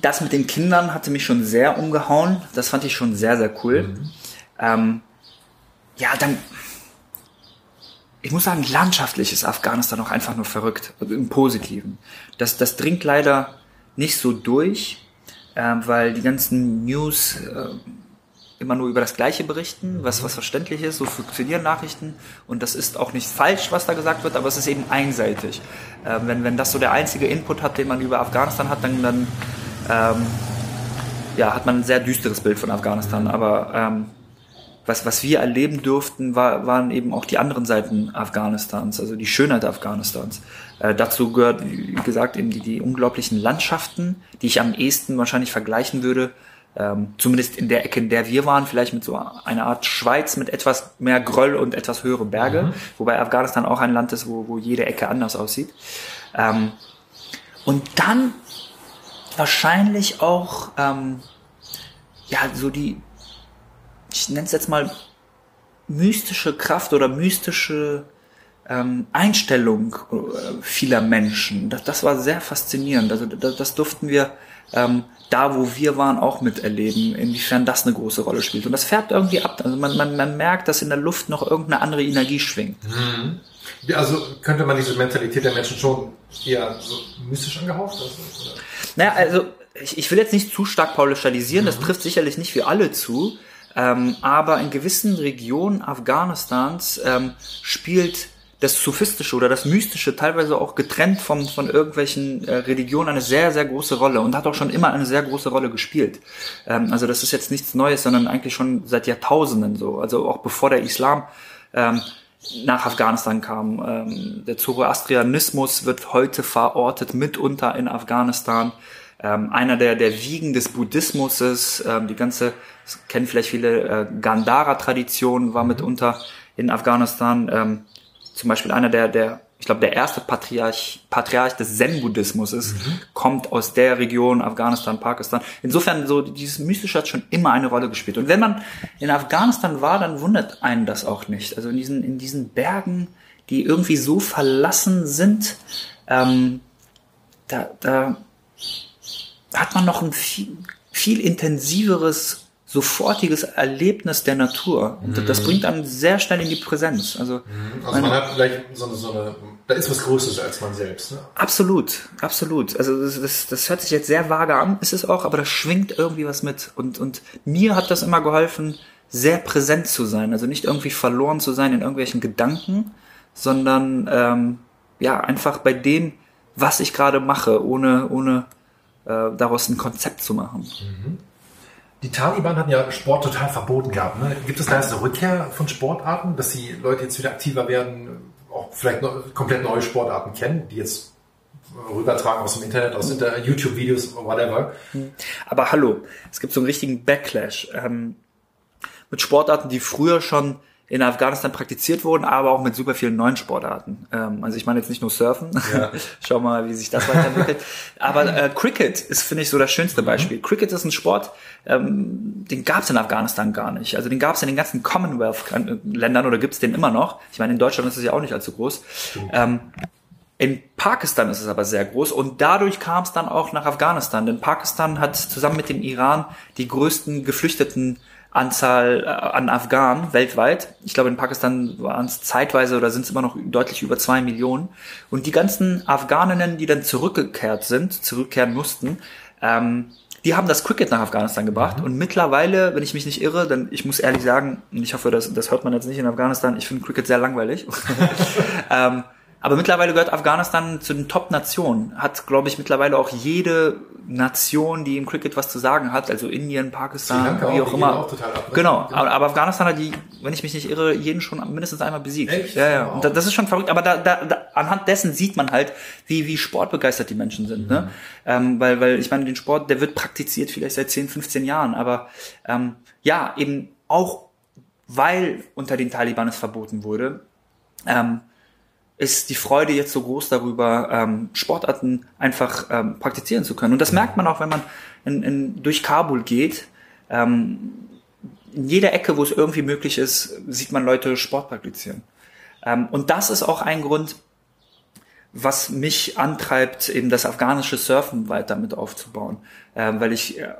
Das mit den Kindern hatte mich schon sehr umgehauen. Das fand ich schon sehr, sehr cool. Mhm. Ähm, ja, dann, ich muss sagen, landschaftlich ist Afghanistan auch einfach nur verrückt, also im Positiven. Das, das dringt leider nicht so durch, äh, weil die ganzen News äh, immer nur über das Gleiche berichten, was, was verständlich ist, so funktionieren Nachrichten und das ist auch nicht falsch, was da gesagt wird, aber es ist eben einseitig. Äh, wenn, wenn das so der einzige Input hat, den man über Afghanistan hat, dann, dann ähm, ja, hat man ein sehr düsteres Bild von Afghanistan, aber ähm, was, was wir erleben durften, war, waren eben auch die anderen Seiten Afghanistans, also die Schönheit Afghanistans. Äh, dazu gehört, wie gesagt, eben die, die unglaublichen Landschaften, die ich am ehesten wahrscheinlich vergleichen würde, ähm, zumindest in der Ecke, in der wir waren, vielleicht mit so einer Art Schweiz mit etwas mehr Gröll und etwas höhere Berge, mhm. wobei Afghanistan auch ein Land ist, wo, wo jede Ecke anders aussieht. Ähm, und dann wahrscheinlich auch ähm, ja so die ich nenne es jetzt mal mystische Kraft oder mystische ähm, Einstellung äh, vieler Menschen. Das, das war sehr faszinierend. Also das, das durften wir ähm, da, wo wir waren, auch miterleben, inwiefern das eine große Rolle spielt. Und das färbt irgendwie ab. Also man, man, man merkt, dass in der Luft noch irgendeine andere Energie schwingt. Mhm. Also könnte man diese Mentalität der Menschen schon eher so mystisch angehaucht? Also, Naja, also ich, ich will jetzt nicht zu stark pauschalisieren, mhm. das trifft sicherlich nicht für alle zu. Ähm, aber in gewissen Regionen Afghanistans ähm, spielt das Sophistische oder das Mystische teilweise auch getrennt von, von irgendwelchen äh, Religionen eine sehr, sehr große Rolle und hat auch schon immer eine sehr große Rolle gespielt. Ähm, also das ist jetzt nichts Neues, sondern eigentlich schon seit Jahrtausenden so. Also auch bevor der Islam ähm, nach Afghanistan kam. Ähm, der Zoroastrianismus wird heute verortet mitunter in Afghanistan ähm, einer der, der Wiegen des Buddhismus ist. Ähm, die ganze, kennen vielleicht viele, äh, Gandhara-Tradition war mitunter in Afghanistan. Ähm, zum Beispiel einer der, der ich glaube, der erste Patriarch, Patriarch des Zen-Buddhismus ist, mhm. kommt aus der Region Afghanistan, Pakistan. Insofern, so dieses Mystische hat schon immer eine Rolle gespielt. Und wenn man in Afghanistan war, dann wundert einen das auch nicht. Also in diesen, in diesen Bergen, die irgendwie so verlassen sind, ähm, da, da hat man noch ein viel, viel intensiveres, sofortiges Erlebnis der Natur. Und mhm. das bringt einen sehr schnell in die Präsenz. Also, mhm. also man hat vielleicht so eine, so eine, da ist was Größeres als man selbst. Ne? Absolut, absolut. Also das, das, das hört sich jetzt sehr vage an, ist es auch, aber da schwingt irgendwie was mit. Und, und mir hat das immer geholfen, sehr präsent zu sein. Also nicht irgendwie verloren zu sein in irgendwelchen Gedanken, sondern ähm, ja, einfach bei dem, was ich gerade mache, ohne, ohne äh, daraus ein Konzept zu machen. Mhm. Die Taliban hatten ja Sport total verboten gehabt. Ne? Gibt es da jetzt eine Rückkehr von Sportarten, dass die Leute jetzt wieder aktiver werden, auch vielleicht komplett neue Sportarten kennen, die jetzt rübertragen aus dem Internet, aus YouTube-Videos, whatever. Mhm. Aber hallo, es gibt so einen richtigen Backlash ähm, mit Sportarten, die früher schon in Afghanistan praktiziert wurden, aber auch mit super vielen neuen Sportarten. Ähm, also ich meine jetzt nicht nur Surfen, ja. schau mal, wie sich das weiterentwickelt. aber äh, Cricket ist, finde ich, so das schönste mhm. Beispiel. Mhm. Cricket ist ein Sport, ähm, den gab es in Afghanistan gar nicht. Also den gab es in den ganzen Commonwealth-Ländern oder gibt es den immer noch. Ich meine, in Deutschland ist es ja auch nicht allzu groß. Ähm, in Pakistan ist es aber sehr groß und dadurch kam es dann auch nach Afghanistan, denn Pakistan hat zusammen mit dem Iran die größten Geflüchteten Anzahl äh, an Afghanen weltweit. Ich glaube, in Pakistan waren es zeitweise oder sind es immer noch deutlich über zwei Millionen. Und die ganzen Afghaninnen, die dann zurückgekehrt sind, zurückkehren mussten, ähm, die haben das Cricket nach Afghanistan gebracht. Mhm. Und mittlerweile, wenn ich mich nicht irre, denn ich muss ehrlich sagen, und ich hoffe, das, das hört man jetzt nicht in Afghanistan, ich finde Cricket sehr langweilig. ähm, aber mittlerweile gehört Afghanistan zu den Top-Nationen. Hat, glaube ich, mittlerweile auch jede Nation, die im Cricket was zu sagen hat, also Indien, Pakistan, wie auch, auch immer. Auch total ab, ne? Genau, genau. Aber, Afghanistan hat die, wenn ich mich nicht irre, jeden schon mindestens einmal besiegt. Echt? Ja, ja. Und das ist schon verrückt. Aber da, da, da, anhand dessen sieht man halt, wie, wie sportbegeistert die Menschen sind. Ne? Mhm. Ne? Ähm, weil, weil ich meine, den Sport, der wird praktiziert vielleicht seit 10, 15 Jahren. Aber ähm, ja, eben auch weil unter den Taliban es verboten wurde, ähm, ist die Freude jetzt so groß darüber, ähm, Sportarten einfach ähm, praktizieren zu können. Und das merkt man auch, wenn man in, in, durch Kabul geht. Ähm, in jeder Ecke, wo es irgendwie möglich ist, sieht man Leute Sport praktizieren. Ähm, und das ist auch ein Grund, was mich antreibt, eben das afghanische Surfen weiter mit aufzubauen. Ähm, weil ich äh,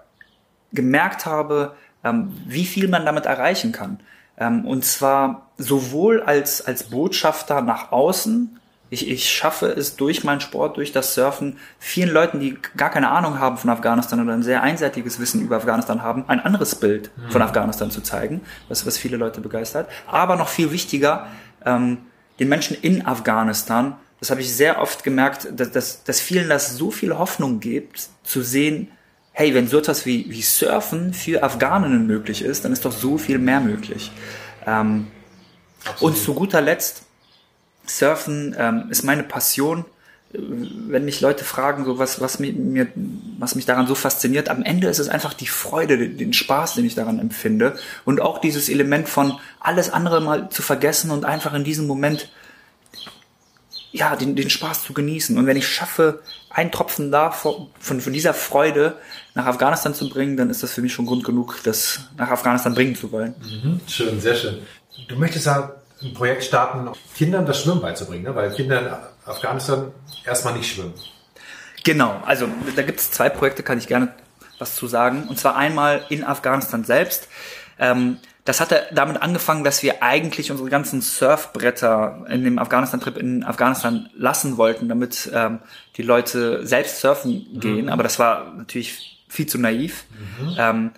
gemerkt habe, ähm, wie viel man damit erreichen kann. Ähm, und zwar sowohl als, als Botschafter nach außen Ich, ich schaffe es durch meinen Sport, durch das Surfen, vielen Leuten, die gar keine Ahnung haben von Afghanistan oder ein sehr einseitiges Wissen über Afghanistan haben, ein anderes Bild von mhm. Afghanistan zu zeigen, was, was viele Leute begeistert. Aber noch viel wichtiger, ähm, den Menschen in Afghanistan, das habe ich sehr oft gemerkt, dass, dass, dass vielen das so viel Hoffnung gibt, zu sehen, hey, wenn so etwas wie, wie Surfen für Afghaninnen möglich ist, dann ist doch so viel mehr möglich. Ähm, und zu guter Letzt, Surfen ähm, ist meine Passion. Wenn mich Leute fragen, so was, was, mir, was mich daran so fasziniert, am Ende ist es einfach die Freude, den Spaß, den ich daran empfinde. Und auch dieses Element von alles andere mal zu vergessen und einfach in diesem Moment ja, den, den Spaß zu genießen. Und wenn ich schaffe, einen Tropfen da von, von dieser Freude nach Afghanistan zu bringen, dann ist das für mich schon Grund genug, das nach Afghanistan bringen zu wollen. Mhm, schön, sehr schön. Du möchtest ja ein Projekt starten, Kindern das Schwimmen beizubringen, ne? weil Kinder in Afghanistan erstmal nicht schwimmen. Genau, also da gibt es zwei Projekte, kann ich gerne was zu sagen. Und zwar einmal in Afghanistan selbst. Ähm, das hatte damit angefangen, dass wir eigentlich unsere ganzen Surfbretter in dem Afghanistan-Trip in Afghanistan lassen wollten, damit ähm, die Leute selbst surfen gehen. Mhm. Aber das war natürlich viel zu naiv. Mhm. Ähm,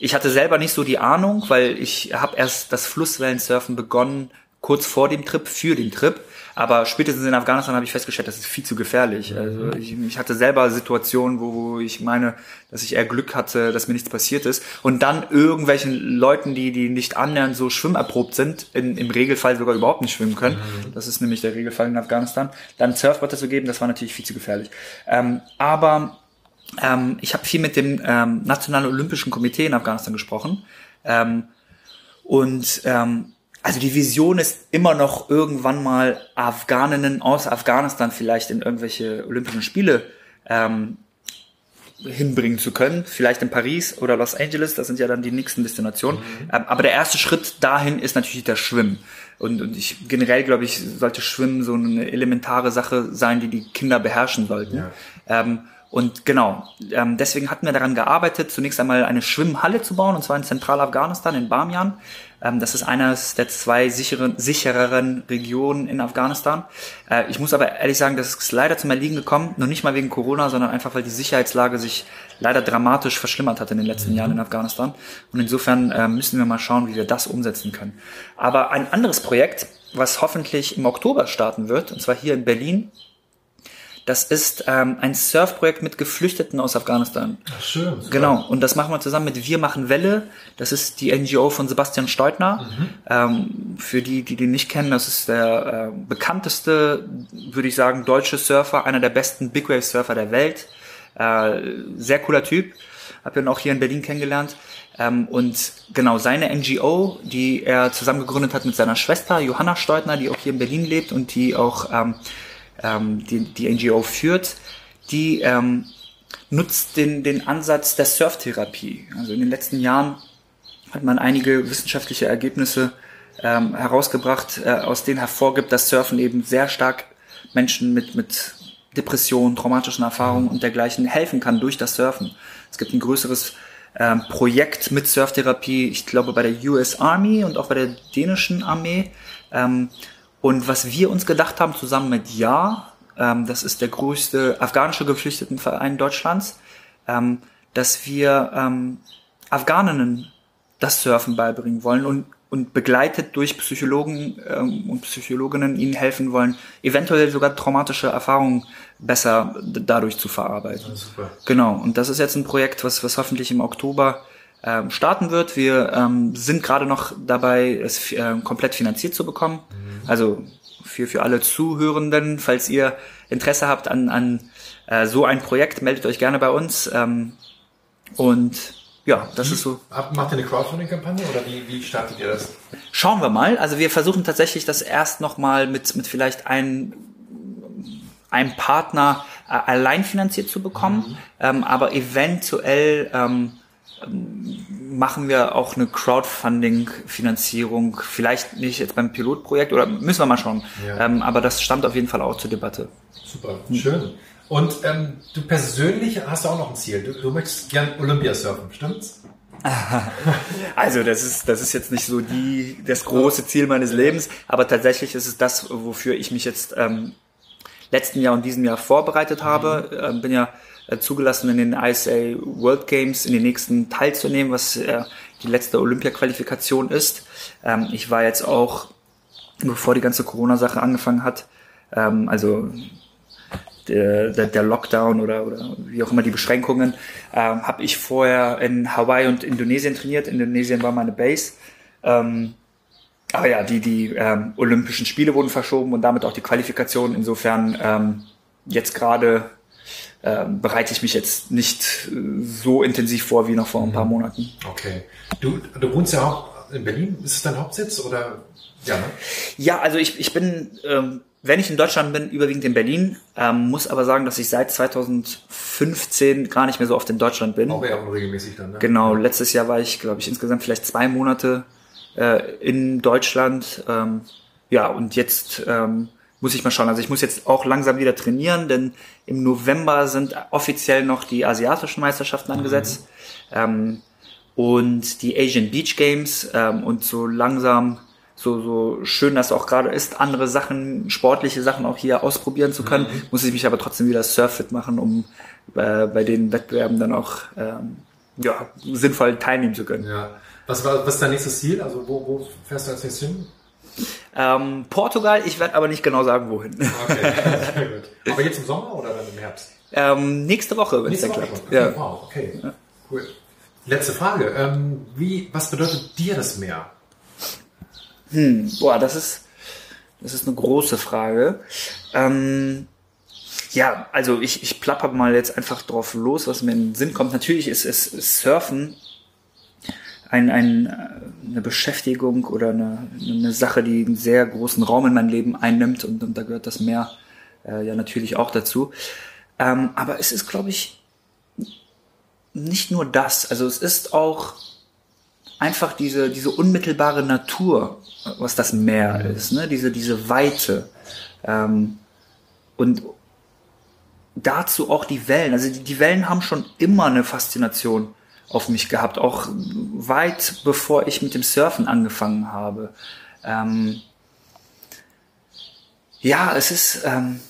ich hatte selber nicht so die Ahnung, weil ich habe erst das Flusswellensurfen begonnen kurz vor dem Trip, für den Trip. Aber spätestens in Afghanistan habe ich festgestellt, das ist viel zu gefährlich. Mhm. Also ich, ich hatte selber Situationen, wo, wo ich meine, dass ich eher Glück hatte, dass mir nichts passiert ist. Und dann irgendwelchen Leuten, die, die nicht annähernd so schwimmerprobt sind, in, im Regelfall sogar überhaupt nicht schwimmen können. Mhm. Das ist nämlich der Regelfall in Afghanistan. Dann Surfboard zu geben, das war natürlich viel zu gefährlich. Ähm, aber ähm, ich habe viel mit dem ähm, Nationalen Olympischen Komitee in Afghanistan gesprochen. Ähm, und ähm, also die Vision ist immer noch irgendwann mal Afghaninnen aus Afghanistan vielleicht in irgendwelche Olympischen Spiele ähm, hinbringen zu können. Vielleicht in Paris oder Los Angeles, das sind ja dann die nächsten Destinationen. Mhm. Ähm, aber der erste Schritt dahin ist natürlich das Schwimmen. Und, und ich generell glaube ich, sollte Schwimmen so eine elementare Sache sein, die die Kinder beherrschen sollten. Ja. Ähm, und genau, ähm, deswegen hatten wir daran gearbeitet, zunächst einmal eine Schwimmhalle zu bauen, und zwar in Zentralafghanistan, in Bamian. Ähm, das ist eines der zwei sicheren, sichereren Regionen in Afghanistan. Äh, ich muss aber ehrlich sagen, das ist leider zum Erliegen gekommen, nur nicht mal wegen Corona, sondern einfach, weil die Sicherheitslage sich leider dramatisch verschlimmert hat in den letzten mhm. Jahren in Afghanistan. Und insofern äh, müssen wir mal schauen, wie wir das umsetzen können. Aber ein anderes Projekt, was hoffentlich im Oktober starten wird, und zwar hier in Berlin, das ist ähm, ein Surfprojekt mit Geflüchteten aus Afghanistan. Ach, schön. Super. Genau. Und das machen wir zusammen mit Wir machen Welle. Das ist die NGO von Sebastian Steutner. Mhm. Ähm, für die, die den nicht kennen, das ist der äh, bekannteste, würde ich sagen, deutsche Surfer, einer der besten Big Wave Surfer der Welt. Äh, sehr cooler Typ. Hab ihn auch hier in Berlin kennengelernt. Ähm, und genau seine NGO, die er zusammen gegründet hat mit seiner Schwester Johanna Steutner, die auch hier in Berlin lebt und die auch ähm, ähm, die, die NGO führt, die ähm, nutzt den, den Ansatz der Surftherapie. Also in den letzten Jahren hat man einige wissenschaftliche Ergebnisse ähm, herausgebracht, äh, aus denen hervorgibt, dass Surfen eben sehr stark Menschen mit, mit Depressionen, traumatischen Erfahrungen und dergleichen helfen kann durch das Surfen. Es gibt ein größeres ähm, Projekt mit Surftherapie, ich glaube bei der US Army und auch bei der dänischen Armee, ähm, und was wir uns gedacht haben, zusammen mit Ja, ähm, das ist der größte afghanische Geflüchtetenverein Deutschlands, ähm, dass wir ähm, Afghaninnen das Surfen beibringen wollen und, und begleitet durch Psychologen ähm, und Psychologinnen ihnen helfen wollen, eventuell sogar traumatische Erfahrungen besser dadurch zu verarbeiten. super. Genau, und das ist jetzt ein Projekt, was, was hoffentlich im Oktober ähm, starten wird. Wir ähm, sind gerade noch dabei, es äh, komplett finanziert zu bekommen. Mhm. Also für, für alle Zuhörenden, falls ihr Interesse habt an, an äh, so ein Projekt, meldet euch gerne bei uns. Ähm, und ja, das wie, ist so. Macht ihr eine Crowdfunding-Kampagne oder wie, wie startet ihr das? Schauen wir mal. Also wir versuchen tatsächlich das erst nochmal mit, mit vielleicht einem, einem Partner äh, allein finanziert zu bekommen, mhm. ähm, aber eventuell ähm, machen wir auch eine Crowdfunding-Finanzierung, vielleicht nicht jetzt beim Pilotprojekt oder müssen wir mal schauen. Ja. Ähm, aber das stand auf jeden Fall auch zur Debatte. Super, schön. Und ähm, du persönlich hast auch noch ein Ziel. Du, du möchtest gern Olympia surfen, stimmt's? Also das ist das ist jetzt nicht so die das große Ziel meines Lebens, aber tatsächlich ist es das, wofür ich mich jetzt ähm, letzten Jahr und diesem Jahr vorbereitet habe. Mhm. bin ja zugelassen, in den ISA World Games in den nächsten teilzunehmen, was äh, die letzte Olympia-Qualifikation ist. Ähm, ich war jetzt auch, bevor die ganze Corona-Sache angefangen hat, ähm, also der, der, der Lockdown oder, oder wie auch immer die Beschränkungen, ähm, habe ich vorher in Hawaii und Indonesien trainiert. Indonesien war meine Base. Ähm, aber ja, die, die ähm, Olympischen Spiele wurden verschoben und damit auch die Qualifikation. Insofern ähm, jetzt gerade ähm, bereite ich mich jetzt nicht äh, so intensiv vor wie noch vor ein paar mhm. Monaten. Okay. Du, du wohnst ja auch in Berlin. Ist es dein Hauptsitz oder? Ja, ne? ja also ich, ich bin, ähm, wenn ich in Deutschland bin, überwiegend in Berlin, ähm, muss aber sagen, dass ich seit 2015 gar nicht mehr so oft in Deutschland bin. Auch eher unregelmäßig dann, ne? Genau, letztes Jahr war ich, glaube ich, insgesamt vielleicht zwei Monate äh, in Deutschland. Ähm, ja, und jetzt ähm, muss ich mal schauen. Also ich muss jetzt auch langsam wieder trainieren, denn im November sind offiziell noch die asiatischen Meisterschaften angesetzt mhm. ähm, und die Asian Beach Games ähm, und so langsam so, so schön das auch gerade ist, andere Sachen, sportliche Sachen auch hier ausprobieren zu können, mhm. muss ich mich aber trotzdem wieder surfit machen, um äh, bei den Wettbewerben dann auch ähm, ja, sinnvoll teilnehmen zu können. Ja. Was, war, was ist dein nächstes Ziel? Also wo, wo fährst du als nächstes hin? Ähm, Portugal, ich werde aber nicht genau sagen, wohin. Okay, sehr gut. Aber jetzt im Sommer oder dann im Herbst? Ähm, nächste Woche, wenn es dann klappt. Okay, ja. Wow, okay. Ja. Cool. Letzte Frage. Ähm, wie, was bedeutet dir das Meer? Hm, boah, das ist, das ist eine große Frage. Ähm, ja, also ich, ich plapper mal jetzt einfach drauf los, was mir in den Sinn kommt. Natürlich ist, ist, ist Surfen ein, ein, äh, eine Beschäftigung oder eine, eine Sache, die einen sehr großen Raum in mein Leben einnimmt und, und da gehört das Meer äh, ja natürlich auch dazu. Ähm, aber es ist, glaube ich, nicht nur das. Also es ist auch einfach diese, diese unmittelbare Natur, was das Meer ist, ne? diese, diese Weite. Ähm, und dazu auch die Wellen. Also die, die Wellen haben schon immer eine Faszination auf mich gehabt, auch weit bevor ich mit dem Surfen angefangen habe. Ähm, ja, es ist, ähm,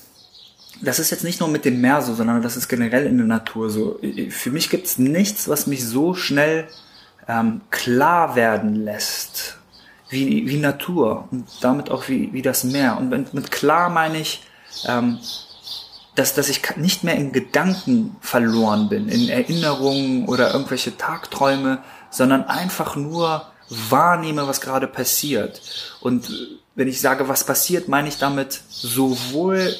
das ist jetzt nicht nur mit dem Meer so, sondern das ist generell in der Natur so. Für mich gibt es nichts, was mich so schnell ähm, klar werden lässt wie, wie Natur und damit auch wie, wie das Meer. Und mit, klar meine ich, ähm, dass, dass ich nicht mehr in Gedanken verloren bin, in Erinnerungen oder irgendwelche Tagträume, sondern einfach nur wahrnehme, was gerade passiert. Und wenn ich sage, was passiert, meine ich damit sowohl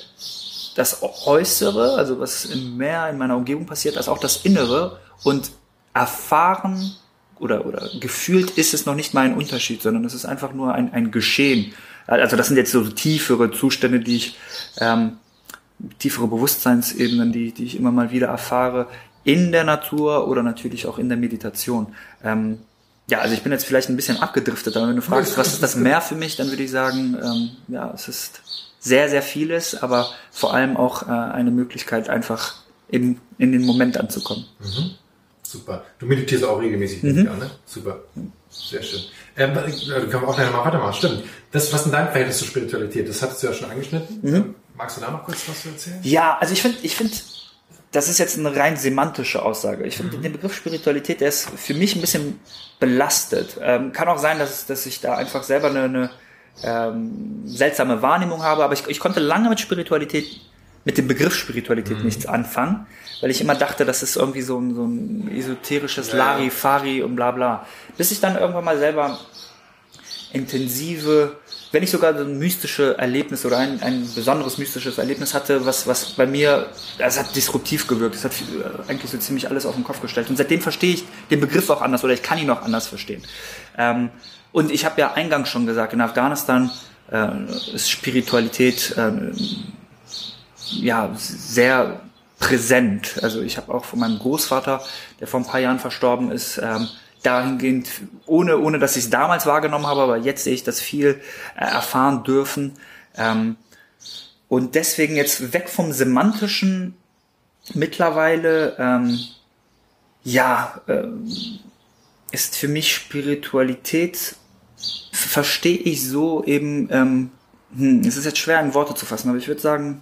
das Äußere, also was im Meer, in meiner Umgebung passiert, als auch das Innere und erfahren oder, oder gefühlt ist es noch nicht mal ein Unterschied, sondern es ist einfach nur ein, ein Geschehen. Also das sind jetzt so tiefere Zustände, die ich ähm, tiefere Bewusstseinsebenen, die, die ich immer mal wieder erfahre, in der Natur oder natürlich auch in der Meditation. Ähm, ja, also ich bin jetzt vielleicht ein bisschen abgedriftet, aber wenn du fragst, was ist das Meer für mich, dann würde ich sagen, ähm, ja, es ist sehr, sehr vieles, aber vor allem auch äh, eine Möglichkeit, einfach in, in den Moment anzukommen. Mhm. Super. Du meditierst auch regelmäßig, mhm. ja, ne? Super. Sehr schön. Ähm, äh, können wir auch gleich mal weitermachen. Stimmt. Das, was ist denn dein Verhältnis zur Spiritualität? Das hattest du ja schon angeschnitten. Mhm. Magst du da noch kurz was zu erzählen? Ja, also ich finde, ich finde, das ist jetzt eine rein semantische Aussage. Ich finde, mhm. den Begriff Spiritualität, der ist für mich ein bisschen belastet. Ähm, kann auch sein, dass, dass ich da einfach selber eine, eine ähm, seltsame Wahrnehmung habe, aber ich, ich konnte lange mit Spiritualität, mit dem Begriff Spiritualität mhm. nichts anfangen, weil ich immer dachte, das ist irgendwie so ein, so ein esoterisches ja. Larifari und bla bla. Bis ich dann irgendwann mal selber intensive, wenn ich sogar so ein mystisches Erlebnis oder ein, ein besonderes mystisches Erlebnis hatte, was, was bei mir, das hat disruptiv gewirkt, das hat äh, eigentlich so ziemlich alles auf den Kopf gestellt. Und seitdem verstehe ich den Begriff auch anders oder ich kann ihn auch anders verstehen. Ähm, und ich habe ja eingangs schon gesagt, in Afghanistan äh, ist Spiritualität äh, ja sehr präsent. Also ich habe auch von meinem Großvater, der vor ein paar Jahren verstorben ist, ähm, dahingehend, ohne, ohne dass ich es damals wahrgenommen habe, aber jetzt sehe ich das viel äh, erfahren dürfen. Ähm, und deswegen jetzt weg vom Semantischen mittlerweile, ähm, ja, äh, ist für mich Spiritualität, verstehe ich so eben, ähm, hm, es ist jetzt schwer in Worte zu fassen, aber ich würde sagen,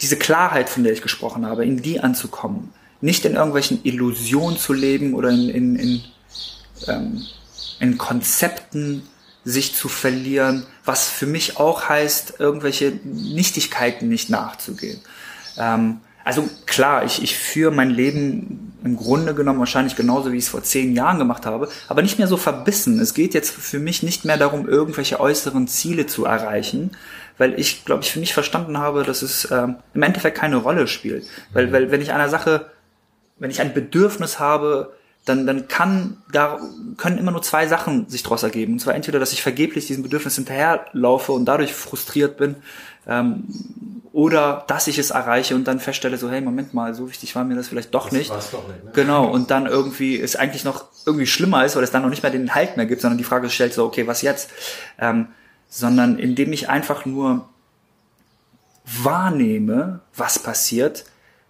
diese Klarheit, von der ich gesprochen habe, in die anzukommen. Nicht in irgendwelchen Illusionen zu leben oder in, in, in, ähm, in Konzepten sich zu verlieren, was für mich auch heißt, irgendwelche Nichtigkeiten nicht nachzugehen. Ähm, also klar, ich, ich führe mein Leben im Grunde genommen wahrscheinlich genauso, wie ich es vor zehn Jahren gemacht habe, aber nicht mehr so verbissen. Es geht jetzt für mich nicht mehr darum, irgendwelche äußeren Ziele zu erreichen, weil ich, glaube ich, für mich verstanden habe, dass es ähm, im Endeffekt keine Rolle spielt. Weil, weil wenn ich einer Sache, wenn ich ein Bedürfnis habe, dann, dann kann, da können immer nur zwei Sachen sich daraus ergeben. Und zwar entweder, dass ich vergeblich diesem Bedürfnis hinterherlaufe und dadurch frustriert bin, ähm, oder dass ich es erreiche und dann feststelle, so, hey, Moment mal, so wichtig war mir das vielleicht doch das nicht. Doch nicht ne? Genau, und dann irgendwie es eigentlich noch irgendwie schlimmer ist, weil es dann noch nicht mehr den Halt mehr gibt, sondern die Frage stellt so, okay, was jetzt? Ähm, sondern indem ich einfach nur wahrnehme, was passiert,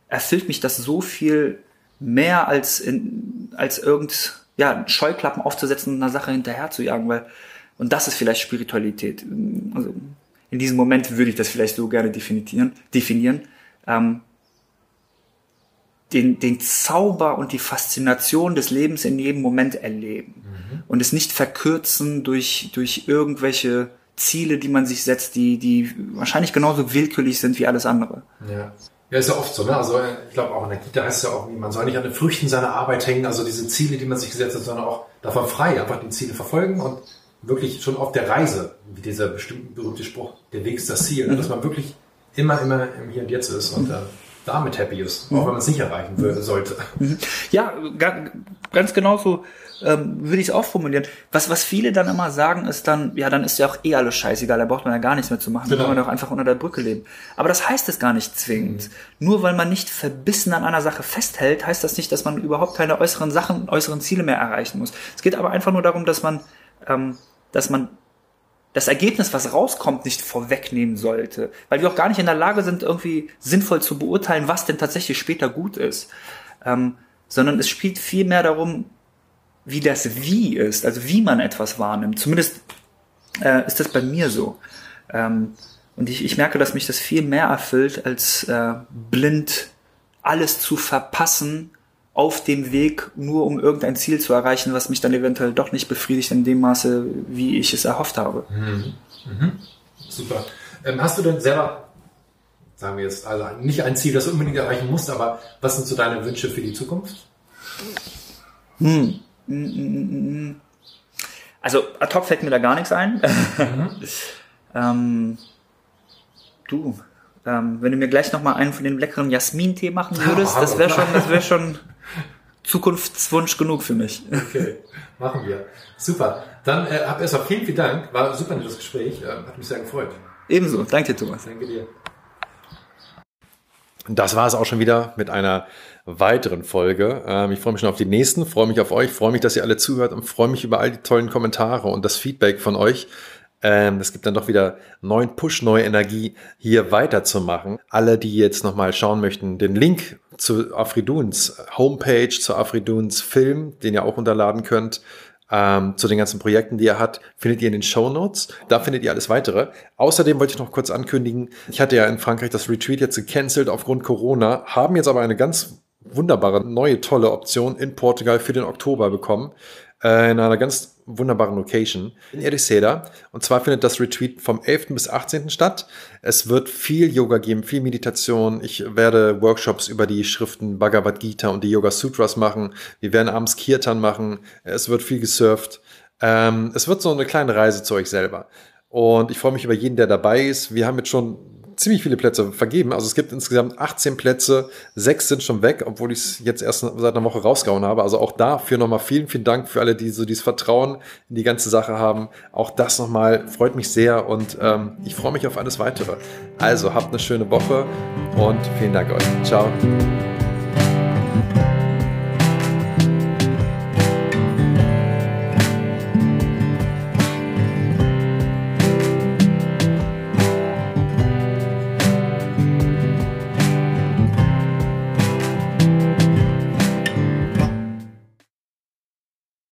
erfüllt mich das so viel mehr als in, als irgend ja Scheuklappen aufzusetzen und einer Sache hinterher zu jagen, weil und das ist vielleicht Spiritualität. Also in diesem Moment würde ich das vielleicht so gerne definieren. definieren. Ähm, den, den Zauber und die Faszination des Lebens in jedem Moment erleben mhm. und es nicht verkürzen durch, durch irgendwelche Ziele, die man sich setzt, die, die wahrscheinlich genauso willkürlich sind wie alles andere. Ja. Ja, ist ja oft so, ne? Also ich glaube auch in der Kita heißt es ja auch, man soll nicht an den Früchten seiner Arbeit hängen, also diese Ziele, die man sich gesetzt hat, sondern auch davon frei, einfach die Ziele verfolgen und wirklich schon auf der Reise, wie dieser bestimmte berühmte Spruch, der Weg ist das Ziel, mhm. dass man wirklich immer, immer im Hier und Jetzt ist und mhm. äh, damit happy ist, auch mhm. wenn man es nicht erreichen würde, sollte. Ja, ganz genauso ähm, würde ich es auch formulieren. Was, was viele dann immer sagen, ist dann, ja, dann ist ja auch eh alles scheißegal, da braucht man ja gar nichts mehr zu machen, genau. kann man doch einfach unter der Brücke leben. Aber das heißt es gar nicht zwingend. Mhm. Nur weil man nicht verbissen an einer Sache festhält, heißt das nicht, dass man überhaupt keine äußeren Sachen, äußeren Ziele mehr erreichen muss. Es geht aber einfach nur darum, dass man, ähm, dass man das Ergebnis, was rauskommt, nicht vorwegnehmen sollte. Weil wir auch gar nicht in der Lage sind, irgendwie sinnvoll zu beurteilen, was denn tatsächlich später gut ist. Ähm, sondern es spielt viel mehr darum, wie das Wie ist, also wie man etwas wahrnimmt. Zumindest äh, ist das bei mir so. Ähm, und ich, ich merke, dass mich das viel mehr erfüllt, als äh, blind alles zu verpassen auf dem Weg, nur um irgendein Ziel zu erreichen, was mich dann eventuell doch nicht befriedigt in dem Maße, wie ich es erhofft habe. Mhm. Mhm. Super. Ähm, hast du denn selber, sagen wir jetzt, also nicht ein Ziel, das du unbedingt erreichen musst, aber was sind so deine Wünsche für die Zukunft? Hm. Also ad hoc fällt mir da gar nichts ein. Mhm. ähm, du, ähm, wenn du mir gleich noch mal einen von den leckeren Jasmin-Tee machen würdest, das wäre schon, das wäre schon Zukunftswunsch genug für mich. Okay, machen wir. Super. Dann äh, hab erstmal vielen, vielen Dank. War super nettes Gespräch. Ähm, hat mich sehr gefreut. Ebenso. Danke dir, Thomas. Danke dir. Und das war es auch schon wieder mit einer weiteren Folge. Ähm, ich freue mich schon auf die nächsten, freue mich auf euch, freue mich, dass ihr alle zuhört und freue mich über all die tollen Kommentare und das Feedback von euch. Ähm, es gibt dann doch wieder neuen Push, neue Energie, hier weiterzumachen. Alle, die jetzt nochmal schauen möchten, den Link zu Afriduns Homepage, zu Afriduns Film, den ihr auch unterladen könnt, ähm, zu den ganzen Projekten, die er hat, findet ihr in den Show Notes. Da findet ihr alles weitere. Außerdem wollte ich noch kurz ankündigen, ich hatte ja in Frankreich das Retreat jetzt gecancelt aufgrund Corona, haben jetzt aber eine ganz wunderbare, neue, tolle Option in Portugal für den Oktober bekommen. Äh, in einer ganz wunderbaren Location in Ericeira. Und zwar findet das Retreat vom 11. bis 18. statt. Es wird viel Yoga geben, viel Meditation. Ich werde Workshops über die Schriften Bhagavad Gita und die Yoga Sutras machen. Wir werden abends Kirtan machen. Es wird viel gesurft. Ähm, es wird so eine kleine Reise zu euch selber. Und ich freue mich über jeden, der dabei ist. Wir haben jetzt schon ziemlich viele Plätze vergeben. Also es gibt insgesamt 18 Plätze, sechs sind schon weg, obwohl ich es jetzt erst seit einer Woche rausgehauen habe. Also auch dafür nochmal vielen, vielen Dank für alle, die so dieses Vertrauen in die ganze Sache haben. Auch das nochmal freut mich sehr und ähm, ich freue mich auf alles weitere. Also habt eine schöne Woche und vielen Dank euch. Ciao.